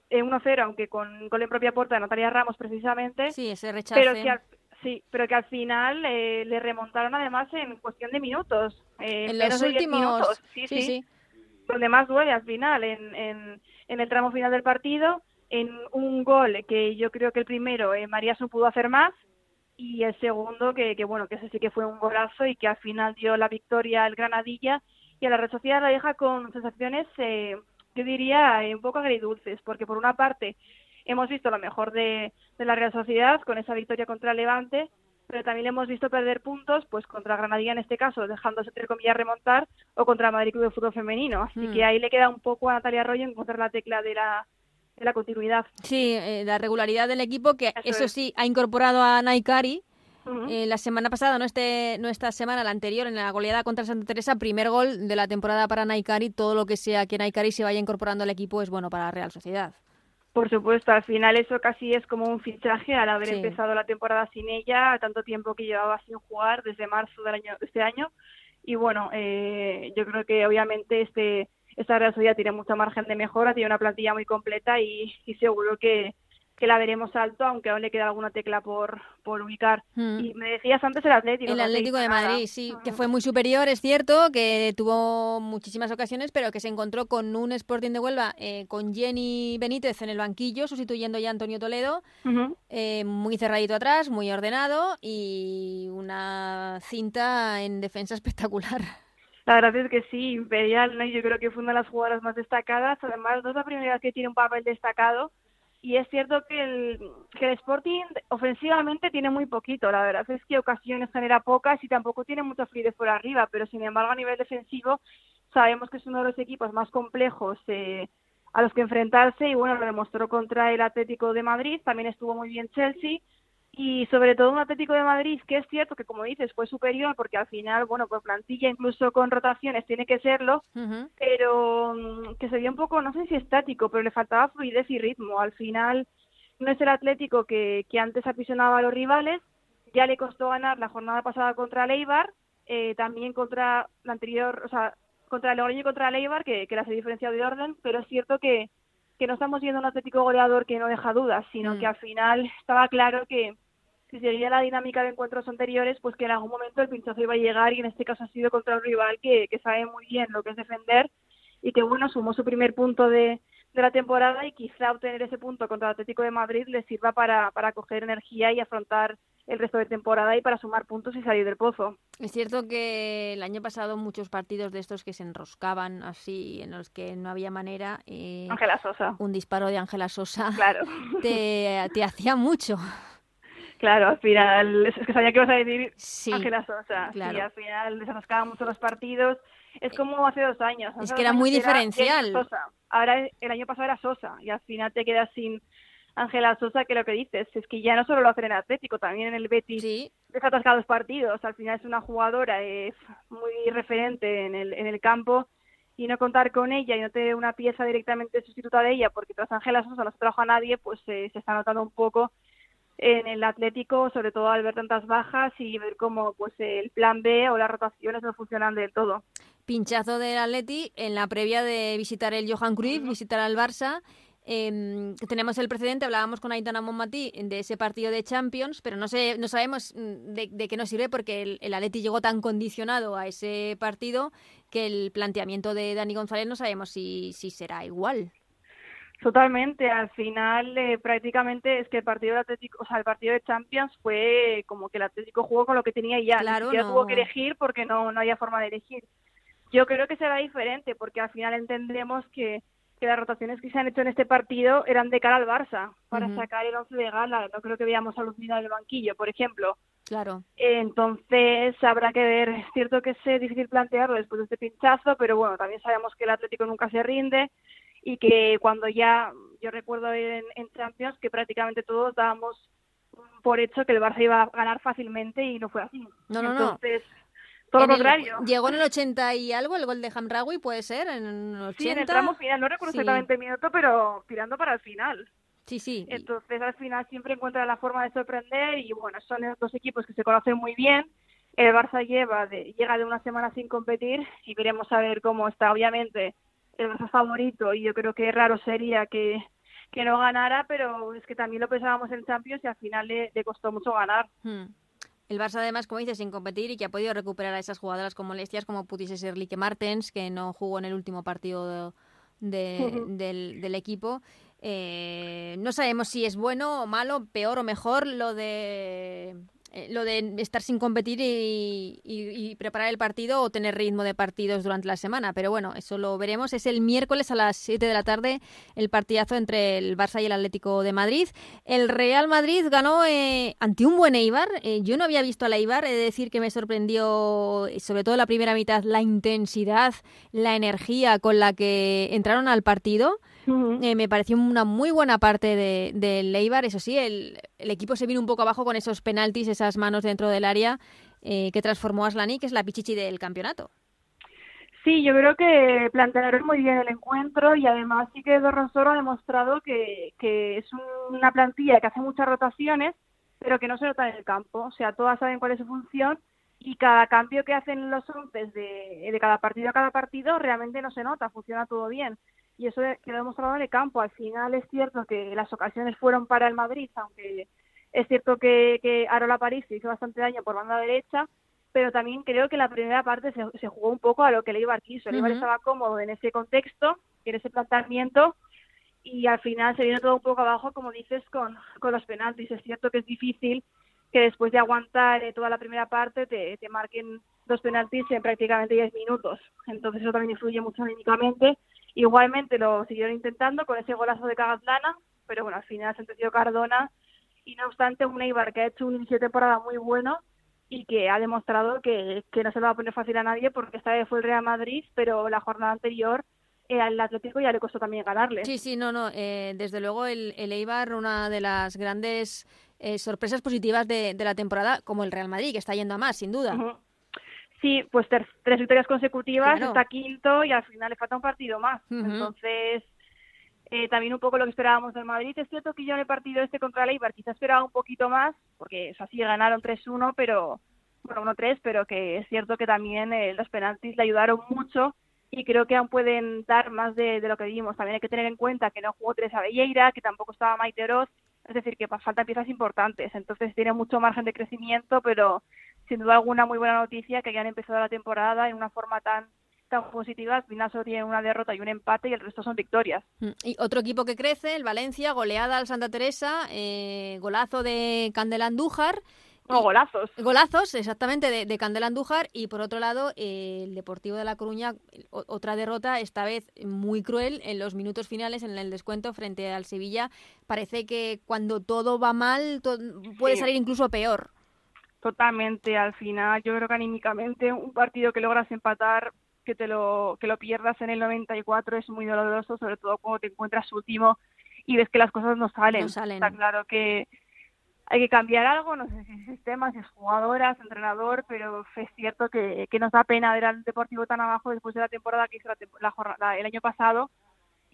1-0, eh, aunque con gol en propia puerta de Natalia Ramos precisamente. Sí, ese rechazo. Pero que al, sí, pero que al final eh, le remontaron además en cuestión de minutos. Eh, en los últimos minutos. Sí, sí, Donde más duele al final, en, en, en el tramo final del partido, en un gol que yo creo que el primero María no pudo hacer más y el segundo que, que bueno que ese sí que fue un golazo y que al final dio la victoria al Granadilla y a la Red Sociedad la deja con sensaciones eh, yo diría eh, un poco agridulces porque por una parte hemos visto lo mejor de, de la Real Sociedad con esa victoria contra Levante pero también le hemos visto perder puntos pues contra Granadilla en este caso dejándose entre comillas remontar o contra Madrid Club de Fútbol Femenino así hmm. que ahí le queda un poco a Natalia Arroyo encontrar la tecla de la la continuidad. Sí, eh, la regularidad del equipo, que eso, sí, ha incorporado a Naikari. Eh, la semana pasada, no, este, no esta semana, la anterior, en la goleada contra Santa Teresa, primer gol de la temporada para Naikari. Todo lo que sea que Naikari se vaya incorporando al equipo es bueno para la Real Sociedad. Por supuesto, al final eso casi es como un fichaje al haber empezado la temporada sin ella, tanto tiempo que llevaba sin jugar desde marzo del año, de este año. Y bueno, eh, yo creo que obviamente este esta Real Sociedad tiene mucho margen de mejora, tiene una plantilla muy completa y, seguro que, la veremos alto, aunque aún le queda alguna tecla por, por ubicar. Hmm. Y me decías antes el Atlético. El Atlético de Madrid, sí, que fue muy superior, es cierto, que tuvo muchísimas ocasiones, pero que se encontró con un Sporting de Huelva, eh, con Jenny Benítez en el banquillo, sustituyendo ya a Antonio Toledo, eh, muy cerradito atrás, muy ordenado y una cinta en defensa espectacular. La verdad es que sí, Imperial, ¿no? yo creo que fue una de las jugadoras más destacadas. Además, no es la primera vez que tiene un papel destacado. Y es cierto que el, que el Sporting ofensivamente tiene muy poquito. La verdad es que ocasiones genera pocas y tampoco tiene mucha fluidez por arriba. Pero sin embargo, a nivel defensivo, sabemos que es uno de los equipos más complejos eh, a los que enfrentarse. Y bueno, lo demostró contra el Atlético de Madrid. También estuvo muy bien Chelsea y sobre todo un Atlético de Madrid que es cierto que como dices fue superior porque al final bueno por plantilla incluso con rotaciones tiene que serlo pero mm, que se vio un poco no sé si estático pero le faltaba fluidez y ritmo al final no es el Atlético que, que antes apisionaba a los rivales ya le costó ganar la jornada pasada contra Leibar eh, también contra la anterior o sea contra el Logroño y contra Leibar que, que las he diferenciado de orden pero es cierto que que no estamos viendo un Atlético goleador que no deja dudas, sino mm. que al final estaba claro que, si seguía la dinámica de encuentros anteriores, pues que en algún momento el pinchazo iba a llegar y en este caso ha sido contra un rival que, que sabe muy bien lo que es defender y que bueno, sumó su primer punto de, de la temporada y quizá obtener ese punto contra el Atlético de Madrid le sirva para, para coger energía y afrontar el resto de temporada y para sumar puntos y salir del pozo. Es cierto que el año pasado muchos partidos de estos que se enroscaban así, en los que no había manera. Eh, Ángela Sosa. Un disparo de Ángela Sosa. Claro. Te, te hacía mucho. Claro, al final, es que sabía que ibas a decir Ángela Sosa. Sí, al final desenroscaba mucho los partidos. Es como hace dos años. es que era muy diferencial. Ahora el año pasado era Sosa y al final te quedas sin Ángela Sosa, que lo que dices es que ya no solo lo hacen en Atlético, también en el Betis sí. deja partidos. Al final es una jugadora es muy referente en el, en el campo y no contar con ella y no tener una pieza directamente sustituta de ella, porque tras Ángela Sosa no se trajo a nadie, pues eh, se está notando un poco en el Atlético, sobre todo al ver tantas bajas y ver cómo pues el plan B o las rotaciones no funcionan del todo. Pinchazo del Atleti en la previa de visitar el Johan Cruyff, visitar al Barça. Eh, tenemos el precedente, hablábamos con Aitana Monmatí de ese partido de Champions, pero no sé, no sabemos mm, de, qué nos sirve porque el, el, Atleti llegó tan condicionado a ese partido que el planteamiento de Dani González no sabemos si, si será igual. Totalmente, al final eh, prácticamente es que el partido de Atlético, o sea, el partido de Champions fue como que el Atlético jugó con lo que tenía y ya, claro, ya no. tuvo que elegir porque no, no había forma de elegir. Yo creo que será diferente porque al final entendemos que, que las rotaciones que se han hecho en este partido eran de cara al Barça para sacar el once de gala. No creo que veamos a Lucina en el banquillo, por ejemplo. Claro. Entonces habrá que ver. Es cierto que es difícil plantearlo después de este pinchazo, pero bueno, también sabemos que el Atlético nunca se rinde y que cuando ya, yo recuerdo en, en Champions que prácticamente todos dábamos por hecho que el Barça iba a ganar fácilmente y no fue así. No, no, no. Entonces, todo En lo el- contrario. llegó en el 80 y algo el gol de Hamraoui, puede ser, en el 80. Sí, en el tramo final, no recuerdo Sí. exactamente el minuto, pero tirando para el final. Sí, sí. Entonces, al final siempre encuentra la forma de sorprender y bueno, son dos equipos que se conocen muy bien. El Barça lleva de, llega de una semana sin competir y veremos a ver cómo está. Obviamente, el Barça favorito y yo creo que raro sería que, que no ganara, pero es que también lo pensábamos en Champions y al final le, le costó mucho ganar. Hmm. El Barça, además, como dices, sin competir y que ha podido recuperar a esas jugadoras con molestias, como pudiese ser Lique Martens, que no jugó en el último partido de- de- Ujú. del, del equipo. Eh, no sabemos si es bueno o malo, peor o mejor lo de eh, lo de estar sin competir y, preparar el partido o tener ritmo de partidos durante la semana. Pero bueno, eso lo veremos. Es el miércoles a las 7 de la tarde el partidazo entre el Barça y el Atlético de Madrid. El Real Madrid ganó eh, ante un buen Eibar. Eh, yo no había visto al Eibar, he de decir que me sorprendió, sobre todo la primera mitad, la intensidad, la energía con la que entraron al partido. Eh, me pareció una muy buena parte de- del Eibar. Eso sí, el, el equipo se vino un poco abajo con esos penaltis, esas manos dentro del área eh, que transformó a Aslani, que es la pichichi del campeonato. Sí, yo creo que plantearon muy bien el encuentro y además sí que Dorronsoro ha demostrado que, que es una plantilla que hace muchas rotaciones, pero que no se nota en el campo. O sea, todas saben cuál es su función y cada cambio que hacen los once de, de cada partido a cada partido realmente no se nota, funciona todo bien. Y eso quedó demostrado en el campo. Al final es cierto que las ocasiones fueron para el Madrid, aunque es cierto que, que Arola París se hizo bastante daño por banda derecha, pero también creo que la primera parte se, se jugó un poco a lo que el Eibar quiso. El Eibar Ujú. estaba cómodo en ese contexto, en ese planteamiento, y al final se vino todo un poco abajo, como dices, con, con los penaltis. Es cierto que es difícil que después de aguantar eh, toda la primera parte te, te marquen dos penaltis en prácticamente 10 minutos. Entonces eso también influye mucho anímicamente. Igualmente lo siguieron intentando con ese golazo de Cagatlana, pero bueno, al final sentenció Cardona y no obstante un Eibar que ha hecho un inicio de temporada muy bueno y que ha demostrado que, que no se lo va a poner fácil a nadie porque esta vez fue el Real Madrid, pero la jornada anterior eh, al Atlético ya le costó también ganarle. Sí, sí, no, no. eh, desde luego el, el Eibar, una de las grandes eh, sorpresas positivas de, de la temporada, como el Real Madrid, que está yendo a más, sin duda. Ujú. Sí, pues tres victorias consecutivas, Claro. está quinto y al final le falta un partido más. Entonces, eh, también un poco lo que esperábamos del Madrid. Es cierto que yo en el partido este contra el Eibar quizás esperaba un poquito más, porque o sea, sí ganaron 3-1, pero bueno, 1-3, pero que es cierto que también eh, los penaltis le ayudaron mucho y creo que aún pueden dar más de, de lo que vimos. También hay que tener en cuenta que no jugó Teresa Belleira, que tampoco estaba Maite Oroz, es decir, que faltan piezas importantes. Entonces tiene mucho margen de crecimiento, pero sin duda alguna muy buena noticia que hayan empezado la temporada en una forma tan tan positiva. Al final solo tienen una derrota y un empate y el resto son victorias. Mm, Y otro equipo que crece, el Valencia, goleada al Santa Teresa, eh, golazo de Candela Andújar. No, golazos. Golazos, exactamente, de, de Candela Andújar. Y por otro lado, eh, el Deportivo de La Coruña, otra derrota, esta vez muy cruel, en los minutos finales, en el descuento frente al Sevilla. Parece que cuando todo va mal, puede Sí. salir incluso peor. Totalmente, al final yo creo que anímicamente un partido que logras empatar, que te lo que lo pierdas en el 94 es muy doloroso, sobre todo cuando te encuentras último y ves que las cosas no salen. No salen. Está claro que hay que cambiar algo, no sé si es sistema, si es jugadoras, entrenador, pero es cierto que, que nos da pena ver al Deportivo tan abajo después de la temporada que hizo la la el año pasado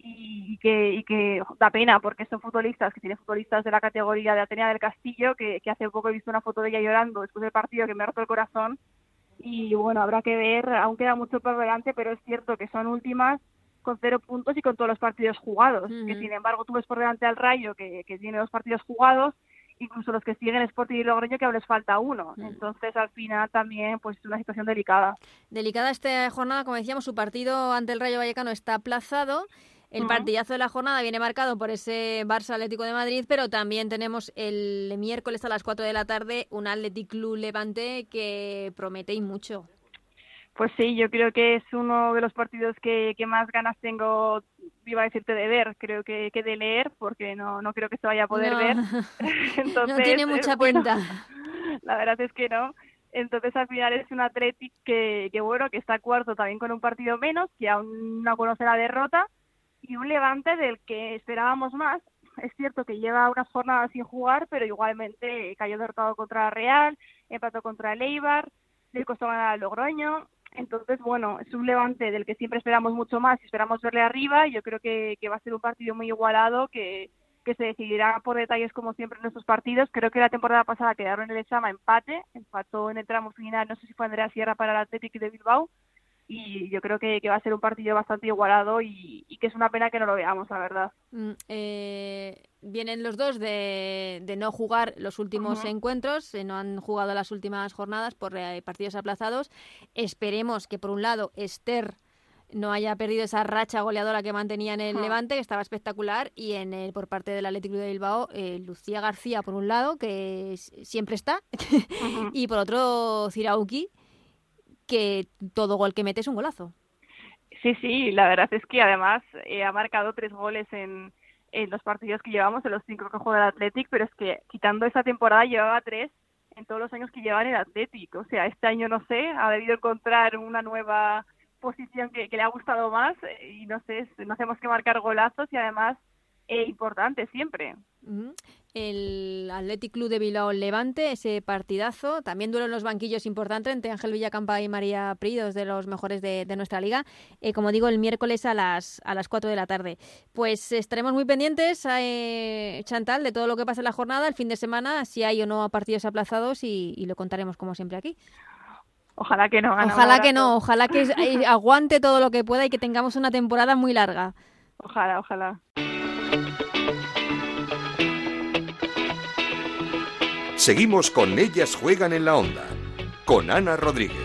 y, y que, y que da pena porque son futbolistas, que tienen futbolistas de la categoría de Atenea del Castillo, que, que hace poco he visto una foto de ella llorando después del partido que me ha roto el corazón. Y bueno, habrá que ver, aún queda mucho por delante, pero es cierto que son últimas con cero puntos y con todos los partidos jugados. Que sin embargo tú ves por delante al Rayo, que, que tiene dos partidos jugados, incluso los que siguen Sporting y Logroño, que aún les falta uno. Entonces al final también pues es una situación delicada. Delicada esta jornada, como decíamos, su partido ante el Rayo Vallecano está aplazado. El partidazo de la jornada viene marcado por ese Barça Atlético de Madrid, pero también tenemos el miércoles a las 4 de la tarde un Athletic Club Levante que promete y mucho. Pues sí, yo creo que es uno de los partidos que, más ganas tengo, iba a decirte de ver, creo que, que de leer, porque no, no creo que se vaya a poder ver. no tiene mucha pinta. la verdad es que no. Entonces al final es un Athletic que, que bueno, que está cuarto también con un partido menos, que aún no conoce la derrota, y un Levante del que esperábamos más. Es cierto que lleva unas jornadas sin jugar, pero igualmente cayó derrotado contra Real, empató contra el Eibar, le costó ganar al Logroño. Entonces, bueno, es un Levante del que siempre esperamos mucho más y esperamos verle arriba. Yo creo que, que va a ser un partido muy igualado, que, que se decidirá por detalles como siempre en nuestros partidos. Creo que la temporada pasada quedaron en el examen empate, empató en el tramo final, no sé si fue Andrea Sierra para el Athletic de Bilbao, y yo creo que, va a ser un partido bastante igualado y, que es una pena que no lo veamos, la verdad. Mm, eh, vienen los dos de, de, no jugar los últimos encuentros, eh, no han jugado las últimas jornadas por eh, partidos aplazados. Esperemos que por un lado Esther no haya perdido esa racha goleadora que mantenía en el Levante, que estaba espectacular, y en el, por parte del Atlético de Bilbao, Lucía García por un lado, que siempre está, y por otro Cirauki, que todo gol que mete es un golazo. Sí, sí, la verdad es que además eh, ha marcado tres goles en, en los partidos que llevamos, en los cinco que juega el Athletic, pero es que quitando esa temporada llevaba tres en todos los años que lleva en el Athletic. O sea, este año no sé, ha debido encontrar una nueva posición que, que le ha gustado más eh, y no sé, no hacemos que marcar golazos y además eh, importante siempre. El Athletic Club de Bilbao Levante, ese partidazo. También duelo en los banquillos importante entre Ángel Villacampa y María Pri, dos de los mejores de, nuestra liga. Eh, como digo, el miércoles a las, a las 4 de la tarde. Pues estaremos muy pendientes, eh, Chantal, de todo lo que pasa en la jornada, el fin de semana, si hay o no partidos aplazados y, lo contaremos como siempre aquí. Ojalá que no. ojalá que no, ojalá que aguante todo lo que pueda y que tengamos una temporada muy larga. Ojalá, ojalá. Seguimos con Ellas Juegan en la Onda, con Ana Rodríguez.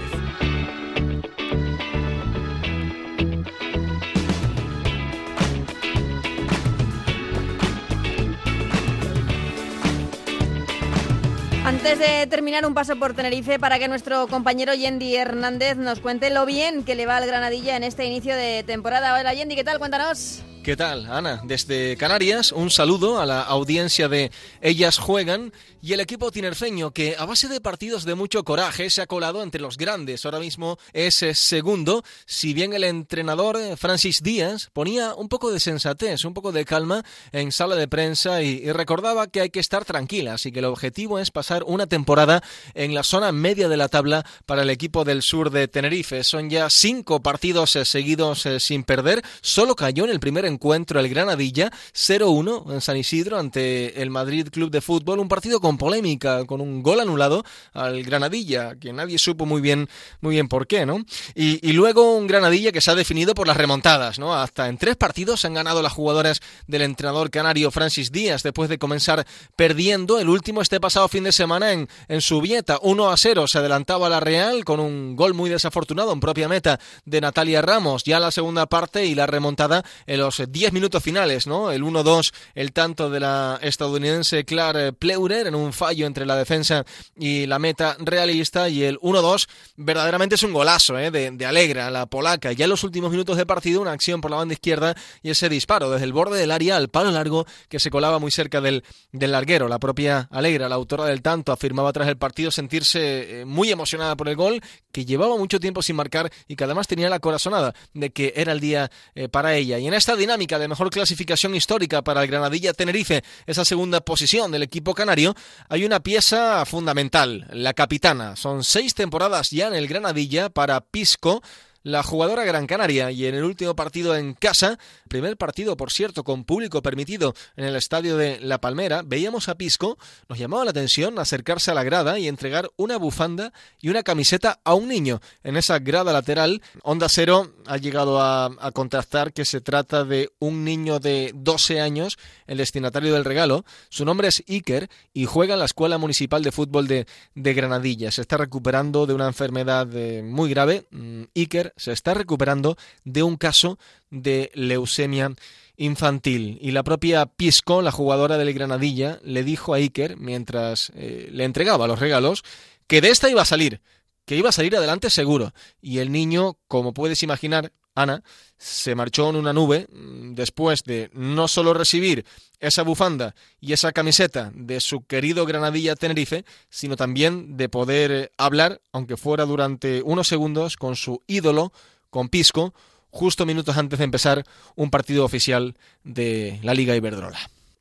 Antes de terminar, un paso por Tenerife para que nuestro compañero Yendi Hernández nos cuente lo bien que le va al Granadilla en este inicio de temporada. Hola Yendi, ¿qué tal? Cuéntanos. ¿Qué tal, Ana? Desde Canarias, un saludo a la audiencia de Ellas Juegan y el equipo tinerfeño que a base de partidos de mucho coraje se ha colado entre los grandes. Ahora mismo es eh, segundo, si bien el entrenador eh, Francis Díaz ponía un poco de sensatez, un poco de calma en sala de prensa y, recordaba que hay que estar tranquilas y que el objetivo es pasar una temporada en la zona media de la tabla para el equipo del sur de Tenerife. Son ya cinco partidos eh, seguidos sin perder. Solo cayó en el primer encuentro el Granadilla 0-1 en San Isidro ante el Madrid Club de Fútbol, un partido polémica, con un gol anulado al Granadilla, que nadie supo muy bien muy bien por qué, ¿no? Y, luego un Granadilla que se ha definido por las remontadas, ¿no? Hasta en tres partidos han ganado las jugadoras del entrenador canario Francis Díaz después de comenzar perdiendo el último este pasado fin de semana en, en Subieta, 1 a 0 se adelantaba la Real con un gol muy desafortunado en propia meta de Natalia Ramos, ya la segunda parte y la remontada en los 10 minutos finales, ¿no? El 1-2, el tanto de la estadounidense Claire Pleurer en un fallo entre la defensa y la meta realista y el 1-2 verdaderamente es un golazo, ¿eh? De, de, Alegra, la polaca. Ya en los últimos minutos de partido, una acción por la banda izquierda y ese disparo desde el borde del área al palo largo que se colaba muy cerca del, del larguero. La propia Alegra, la autora del tanto, afirmaba tras el partido sentirse eh, muy emocionada por el gol, que llevaba mucho tiempo sin marcar y que además tenía la corazonada de que era el día eh, para ella. Y en esta dinámica de mejor clasificación histórica para el Granadilla Tenerife, esa segunda posición del equipo canario, hay una pieza fundamental, la capitana. Son seis temporadas ya en el Granadilla para Pisco, la jugadora Gran Canaria y en el último partido en casa, primer partido por cierto con público permitido en el estadio de La Palmera, veíamos a Pisco, nos llamaba la atención acercarse a la grada y entregar una bufanda y una camiseta a un niño en esa grada lateral. Onda Cero ha llegado a, a contrastar que se trata de un niño de 12 años, el destinatario del regalo. Su nombre es Iker y juega en la Escuela Municipal de Fútbol de, de Granadilla. Se está recuperando de una enfermedad eh, muy grave. Mm, Iker se está recuperando de un caso de leucemia infantil. Y la propia Pisco, la jugadora del Granadilla, le dijo a Iker, mientras eh, le entregaba los regalos, que de esta iba a salir, que iba a salir adelante seguro. Y el niño, como puedes imaginar, Ana, se marchó en una nube mm, después de no solo recibir esa bufanda y esa camiseta de su querido Granadilla Tenerife, sino también de poder eh, hablar, aunque fuera durante unos segundos, con su ídolo, con Pisco, justo minutos antes de empezar un partido oficial de la Liga Iberdrola.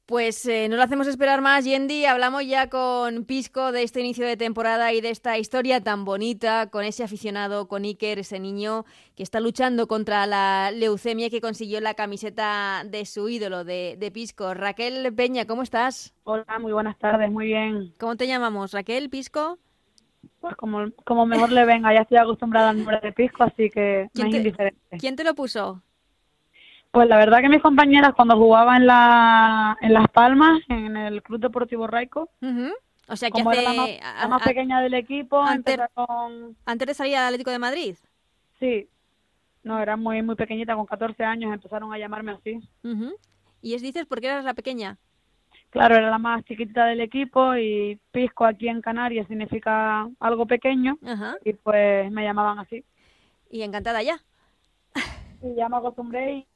Pues eh, no lo hacemos esperar más, Yendi. Hablamos ya con Pisco de este inicio de temporada y de esta historia tan bonita, con ese aficionado, con Iker, ese niño que está luchando contra la leucemia y que consiguió la camiseta de su ídolo, de, de Pisco. Raquel Peña, ¿cómo estás? Hola, muy buenas tardes, muy bien. ¿Cómo te llamamos? ¿Raquel, Pisco? Pues como, como mejor le venga, ya estoy acostumbrada al nombre de Pisco, así que no es indiferente. ¿Quién te lo puso? Pues la verdad que mis compañeras cuando jugaba en, la, en Las Palmas, en el Club Deportivo Raico, o sea, que como hace, era la más, la más pequeña del equipo, antes, antes de salir al Atlético de Madrid. Sí, no, era muy muy pequeñita, con 14 años empezaron a llamarme así. ¿Y es dices por qué eras la pequeña? Claro, era la más chiquitita del equipo y Pisco aquí en Canarias significa algo pequeño y pues me llamaban así. Y encantada ya. Y ya me acostumbré y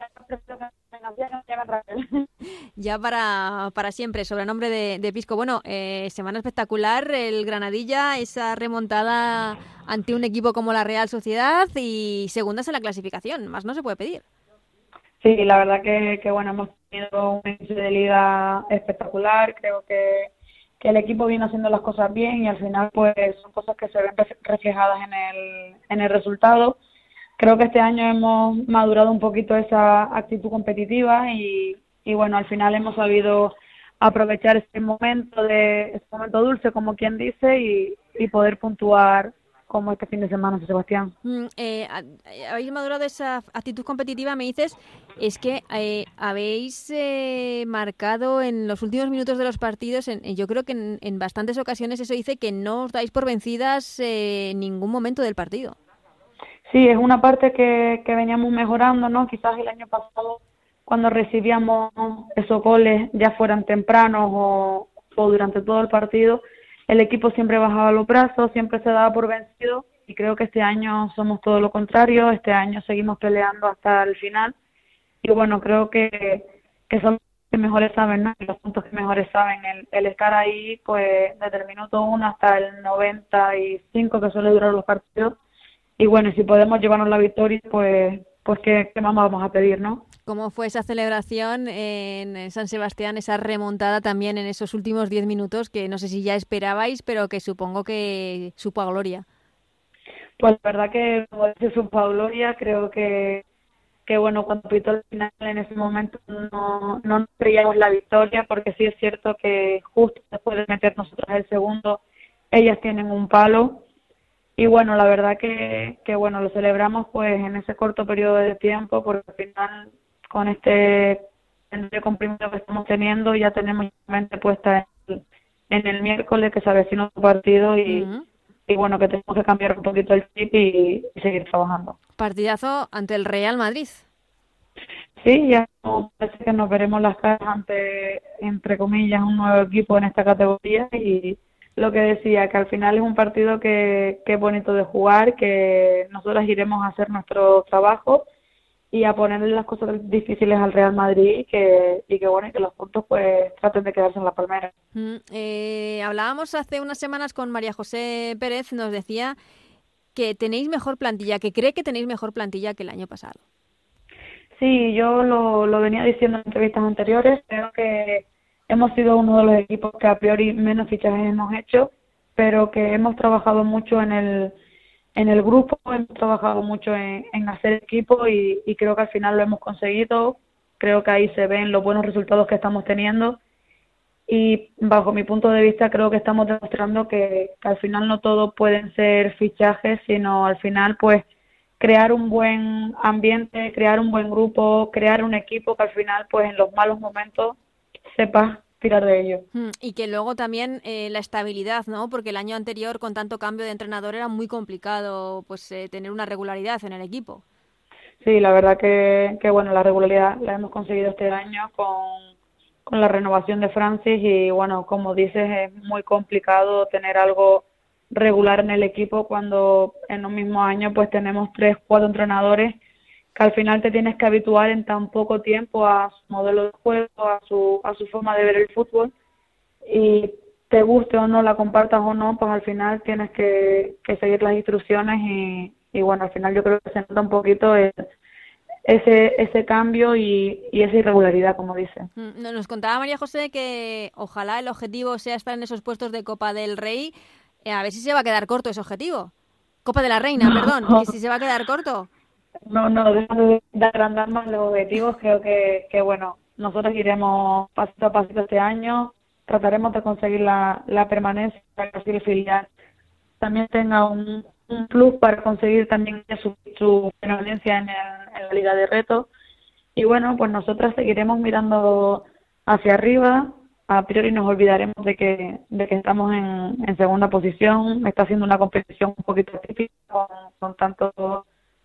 ya para, para siempre, sobrenombre de, de Pisco. Bueno, eh, semana espectacular, el Granadilla, esa remontada ante un equipo como la Real Sociedad y segundas en la clasificación, más no se puede pedir. Sí, la verdad que, que bueno, hemos tenido un inicio de liga espectacular, creo que, que el equipo viene haciendo las cosas bien y al final pues son cosas que se ven reflejadas en el, en el resultado. Creo que este año hemos madurado un poquito esa actitud competitiva y, bueno, al final hemos sabido aprovechar este momento de este momento dulce, como quien dice, y, poder puntuar como este fin de semana, Sebastián. Mm, eh, habéis madurado esa actitud competitiva, me dices, es que eh, habéis eh, marcado en los últimos minutos de los partidos, en, yo creo que en, en, bastantes ocasiones eso dice que no os dais por vencidas en ningún momento del partido. Sí, es una parte que, que veníamos mejorando, ¿no? Quizás el año pasado, cuando recibíamos esos goles, ya fueran tempranos o, o durante todo el partido, el equipo siempre bajaba los brazos, siempre se daba por vencido y creo que este año somos todo lo contrario, este año seguimos peleando hasta el final y bueno, creo que, que son los que mejores saben, ¿no? los puntos que mejores saben, el, el estar ahí pues desde el minuto 1 hasta el 95 que suele durar los partidos y bueno, si podemos llevarnos la victoria pues pues qué, qué más vamos a pedir, ¿no? ¿Cómo fue esa celebración en San Sebastián, esa remontada también en esos últimos 10 minutos que no sé si ya esperabais, pero que supongo que supo a gloria? Pues la verdad que, como dice, supo a gloria. Creo que, que bueno, cuando pitó el final en ese momento no, no creíamos la victoria, porque sí es cierto que justo después de meter nosotros el segundo, ellas tienen un palo y bueno, la verdad que, que bueno, lo celebramos pues en ese corto periodo de tiempo porque al final con este comprimido que estamos teniendo ya tenemos la mente puesta en, en el miércoles que se avecina un partido y, uh -huh. y bueno, que tenemos que cambiar un poquito el chip y, y, seguir trabajando. Partidazo ante el Real Madrid. Sí, ya parece que nos veremos las caras ante, entre comillas, un nuevo equipo en esta categoría y lo que decía, que al final es un partido que, que es bonito de jugar, que nosotros iremos a hacer nuestro trabajo y a ponerle las cosas difíciles al Real Madrid y que, y que bueno, y que los puntos pues traten de quedarse en la palmera. Mm, eh, hablábamos hace unas semanas con María José Pérez, nos decía que tenéis mejor plantilla, que cree que tenéis mejor plantilla que el año pasado. Sí, yo lo, lo venía diciendo en entrevistas anteriores, creo que hemos sido uno de los equipos que a priori menos fichajes hemos hecho, pero que hemos trabajado mucho en el en el grupo, hemos trabajado mucho en, hacer equipo y, y, creo que al final lo hemos conseguido. Creo que ahí se ven los buenos resultados que estamos teniendo y bajo mi punto de vista creo que estamos demostrando que, que al final no todo pueden ser fichajes, sino al final pues crear un buen ambiente, crear un buen grupo, crear un equipo que al final pues en los malos momentos sepas tirar de ello. Mm, y que luego también eh, la estabilidad, ¿no? Porque el año anterior con tanto cambio de entrenador era muy complicado pues eh, tener una regularidad en el equipo. Sí, la verdad que, que bueno, la regularidad la hemos conseguido este año con, con la renovación de Francis y bueno, como dices, es muy complicado tener algo regular en el equipo cuando en un mismo año pues tenemos tres, cuatro entrenadores que al final te tienes que habituar en tan poco tiempo a su modelo de juego, a su, a su forma de ver el fútbol y te guste o no, la compartas o no, pues al final tienes que, que seguir las instrucciones y, y bueno, al final yo creo que se nota un poquito ese, ese cambio y, y esa irregularidad, como dice. Mm, nos contaba María José que ojalá el objetivo sea estar en esos puestos de Copa del Rey, eh, a ver si se va a quedar corto ese objetivo. Copa de la Reina, perdón, que si se va a quedar corto. No, no, de, agrandar más los objetivos, creo que, que, bueno, nosotros iremos pasito a pasito este año, trataremos de conseguir la, la permanencia para que el filial también tenga un, un plus para conseguir también su, su permanencia en, el, en la liga de reto. Y bueno, pues nosotras seguiremos mirando hacia arriba, a priori nos olvidaremos de que, de que estamos en, en segunda posición, está siendo una competición un poquito típica con, con tantos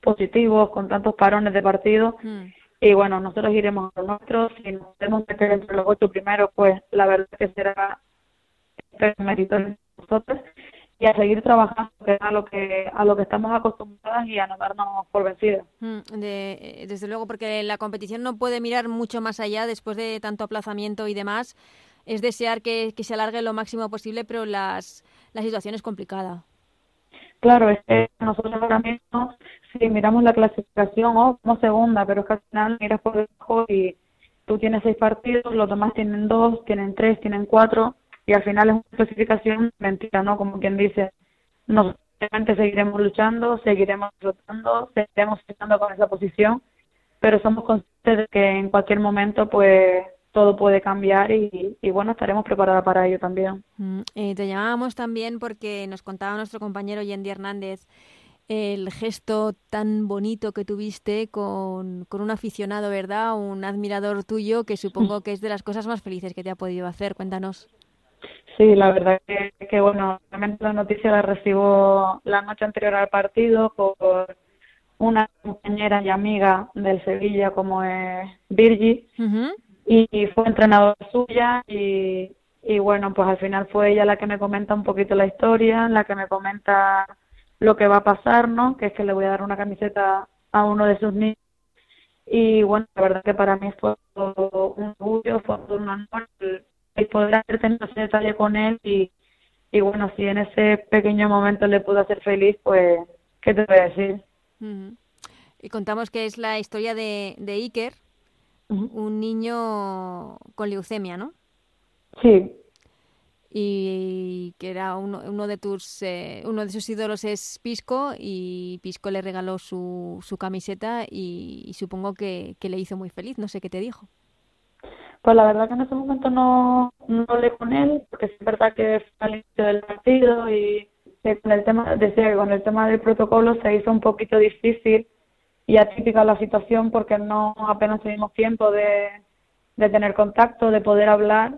positivos, con tantos parones de partido. Mm. Y bueno, nosotros iremos a nosotros, si nos podemos meter entre los ocho primeros, pues la verdad que será mérito de nosotros y a seguir trabajando a lo que a lo que estamos acostumbradas y a no darnos por vencidas. Mm, de, desde luego, porque la competición no puede mirar mucho más allá después de tanto aplazamiento y demás. Es desear que, que se alargue lo máximo posible, pero las, la situación es complicada. Claro, es que nosotros ahora mismo, si miramos la clasificación, oh, como segunda, pero es que al final miras por debajo y tú tienes seis partidos, los demás tienen dos, tienen tres, tienen cuatro, y al final es una clasificación mentira, ¿no? Como quien dice, nosotros seguiremos luchando, seguiremos luchando, seguiremos luchando con esa posición, pero somos conscientes de que en cualquier momento, pues todo puede cambiar y, y, bueno, estaremos preparadas para ello también. Mm, eh, te llamábamos también porque nos contaba nuestro compañero Yendi Hernández el gesto tan bonito que tuviste con, con, un aficionado, ¿verdad? Un admirador tuyo que supongo que es de las cosas más felices que te ha podido hacer. Cuéntanos. Sí, la verdad que, que bueno, realmente la noticia la recibo la noche anterior al partido por una compañera y amiga del Sevilla como es Virgi. Uh -huh y fue entrenadora suya y, y bueno, pues al final fue ella la que me comenta un poquito la historia, la que me comenta lo que va a pasar, ¿no? Que es que le voy a dar una camiseta a uno de sus niños. Y bueno, la verdad que para mí fue un orgullo, fue un honor el, poder haber tenido ese detalle con él y, y bueno, si en ese pequeño momento le pudo hacer feliz, pues, ¿qué te voy a decir? Y contamos que es la historia de, de Iker, Uh -huh. un niño con leucemia, ¿no? Sí. Y que era uno, uno de tus eh, uno de sus ídolos es Pisco y Pisco le regaló su, su camiseta y, y supongo que, que, le hizo muy feliz. No sé qué te dijo. Pues la verdad que en ese momento no, no hablé con él, porque es verdad que fue al inicio del partido y con el tema, decía que con el tema del protocolo se hizo un poquito difícil y atípica la situación porque no apenas tuvimos tiempo de, tener contacto, de poder hablar,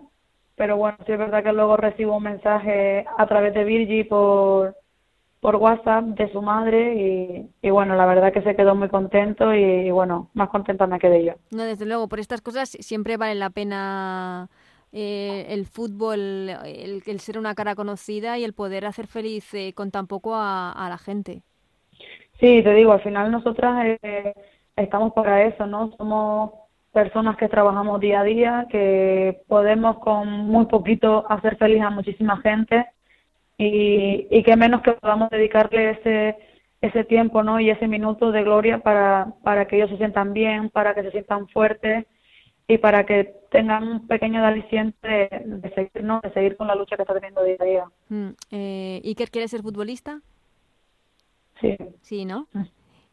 pero bueno, sí es verdad que luego recibo un mensaje a través de Virgi por, por WhatsApp de su madre y, y bueno, la verdad que se quedó muy contento y, bueno, más contenta me quedé yo. No, desde luego, por estas cosas siempre vale la pena eh, el fútbol, el, ser una cara conocida y el poder hacer feliz eh, con tan poco a la gente. Sí, te digo, al final nosotras eh, estamos para eso, ¿no? Somos personas que trabajamos día a día, que podemos con muy poquito hacer feliz a muchísima gente y, y que menos que podamos dedicarle ese ese tiempo, ¿no? Y ese minuto de gloria para para que ellos se sientan bien, para que se sientan fuertes y para que tengan un pequeño aliciente de, seguir, ¿no? De seguir con la lucha que está teniendo día a día. Mm, eh, ¿Iker quiere ser futbolista? Sí. Sí, ¿no?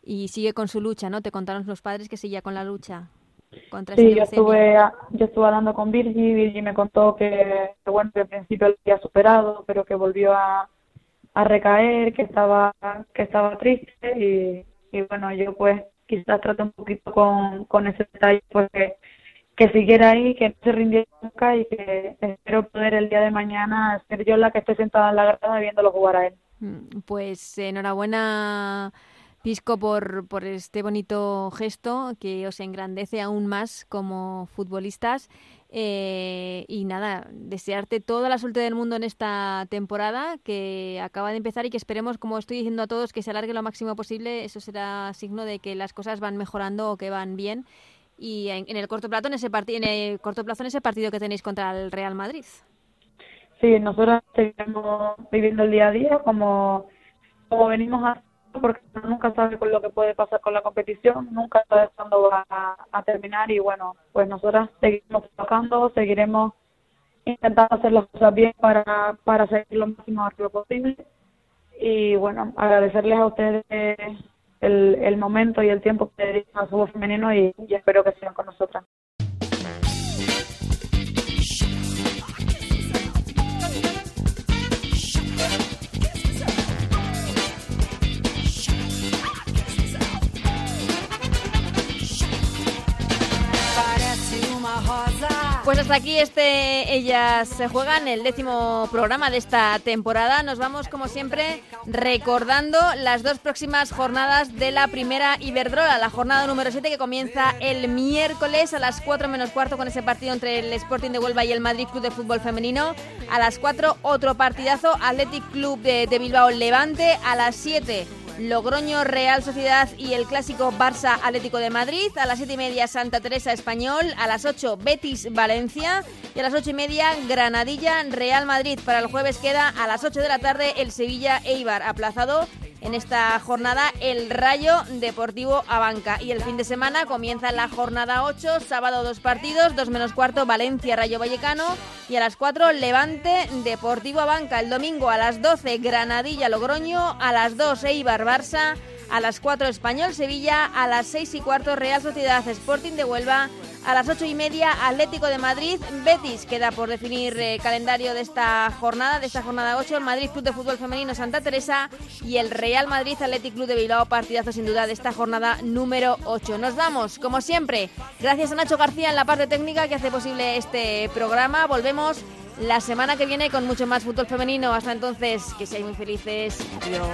Y sigue con su lucha, ¿no? Te contaron los padres que seguía con la lucha contra Sí, yo estuve, yo estuve hablando con Virgi, Virgi me contó que, bueno, que al principio lo había superado, pero que volvió a, a recaer, que estaba, que estaba triste y, y bueno, yo pues quizás trato un poquito con, con ese detalle porque que siguiera ahí, que no se rindiera nunca y que espero poder el día de mañana ser yo la que esté sentada en la grada viéndolo jugar a él. Mm, pues enhorabuena. Pisco por, por este bonito gesto que os engrandece aún más como futbolistas. Eh, y nada, desearte toda la suerte del mundo en esta temporada que acaba de empezar y que esperemos, como estoy diciendo a todos, que se alargue lo máximo posible. Eso será signo de que las cosas van mejorando o que van bien. Y en, el corto plazo, en ese en el corto plazo, en ese partido que tenéis contra el Real Madrid. Sí, nosotros seguimos viviendo el día a día como, como venimos a porque nunca sabe con lo que puede pasar con la competición, nunca sabe cuándo va a, terminar y bueno, pues nosotras seguimos trabajando, seguiremos intentando hacer las cosas bien para, para seguir lo máximo arriba posible y bueno, agradecerles a ustedes el, el momento y el tiempo que dedican a su femenino y espero que sigan con nosotras. Pues hasta aquí este Ellas se juegan, el décimo programa de esta temporada. Nos vamos, como siempre, recordando las dos próximas jornadas de la primera Iberdrola. La jornada número 7 que comienza el miércoles a las 4 menos cuarto con ese partido entre el Sporting de Huelva y el Madrid Club de Fútbol Femenino. A las 4 otro partidazo, Athletic Club de, de Bilbao Levante. A las 7 Logroño Real Sociedad y el clásico Barça Atlético de Madrid. A las 7 y media Santa Teresa Español. A las 8 Betis Valencia. Y a las 8 y media Granadilla Real Madrid. Para el jueves queda a las 8 de la tarde el Sevilla Eibar aplazado en esta jornada el Rayo Deportivo Abanca. Y el fin de semana comienza la jornada 8, sábado dos partidos, 2 menos cuarto Valencia Rayo Vallecano y a las 4 Levante Deportivo Abanca. El domingo a las 12 Granadilla Logroño, a las 2 Eibar Barça, a las 4 Español Sevilla, a las 6 y cuarto Real Sociedad Sporting de Huelva a las ocho y media, Atlético de Madrid, Betis. Queda por definir eh, calendario de esta jornada, de esta jornada 8, el Madrid Club de Fútbol Femenino Santa Teresa y el Real Madrid Athletic Club de Bilbao. Partidazo sin duda de esta jornada número 8. Nos vamos, como siempre, gracias a Nacho García en la parte técnica que hace posible este programa. Volvemos la semana que viene con mucho más fútbol femenino. Hasta entonces, que seáis muy felices. Adiós.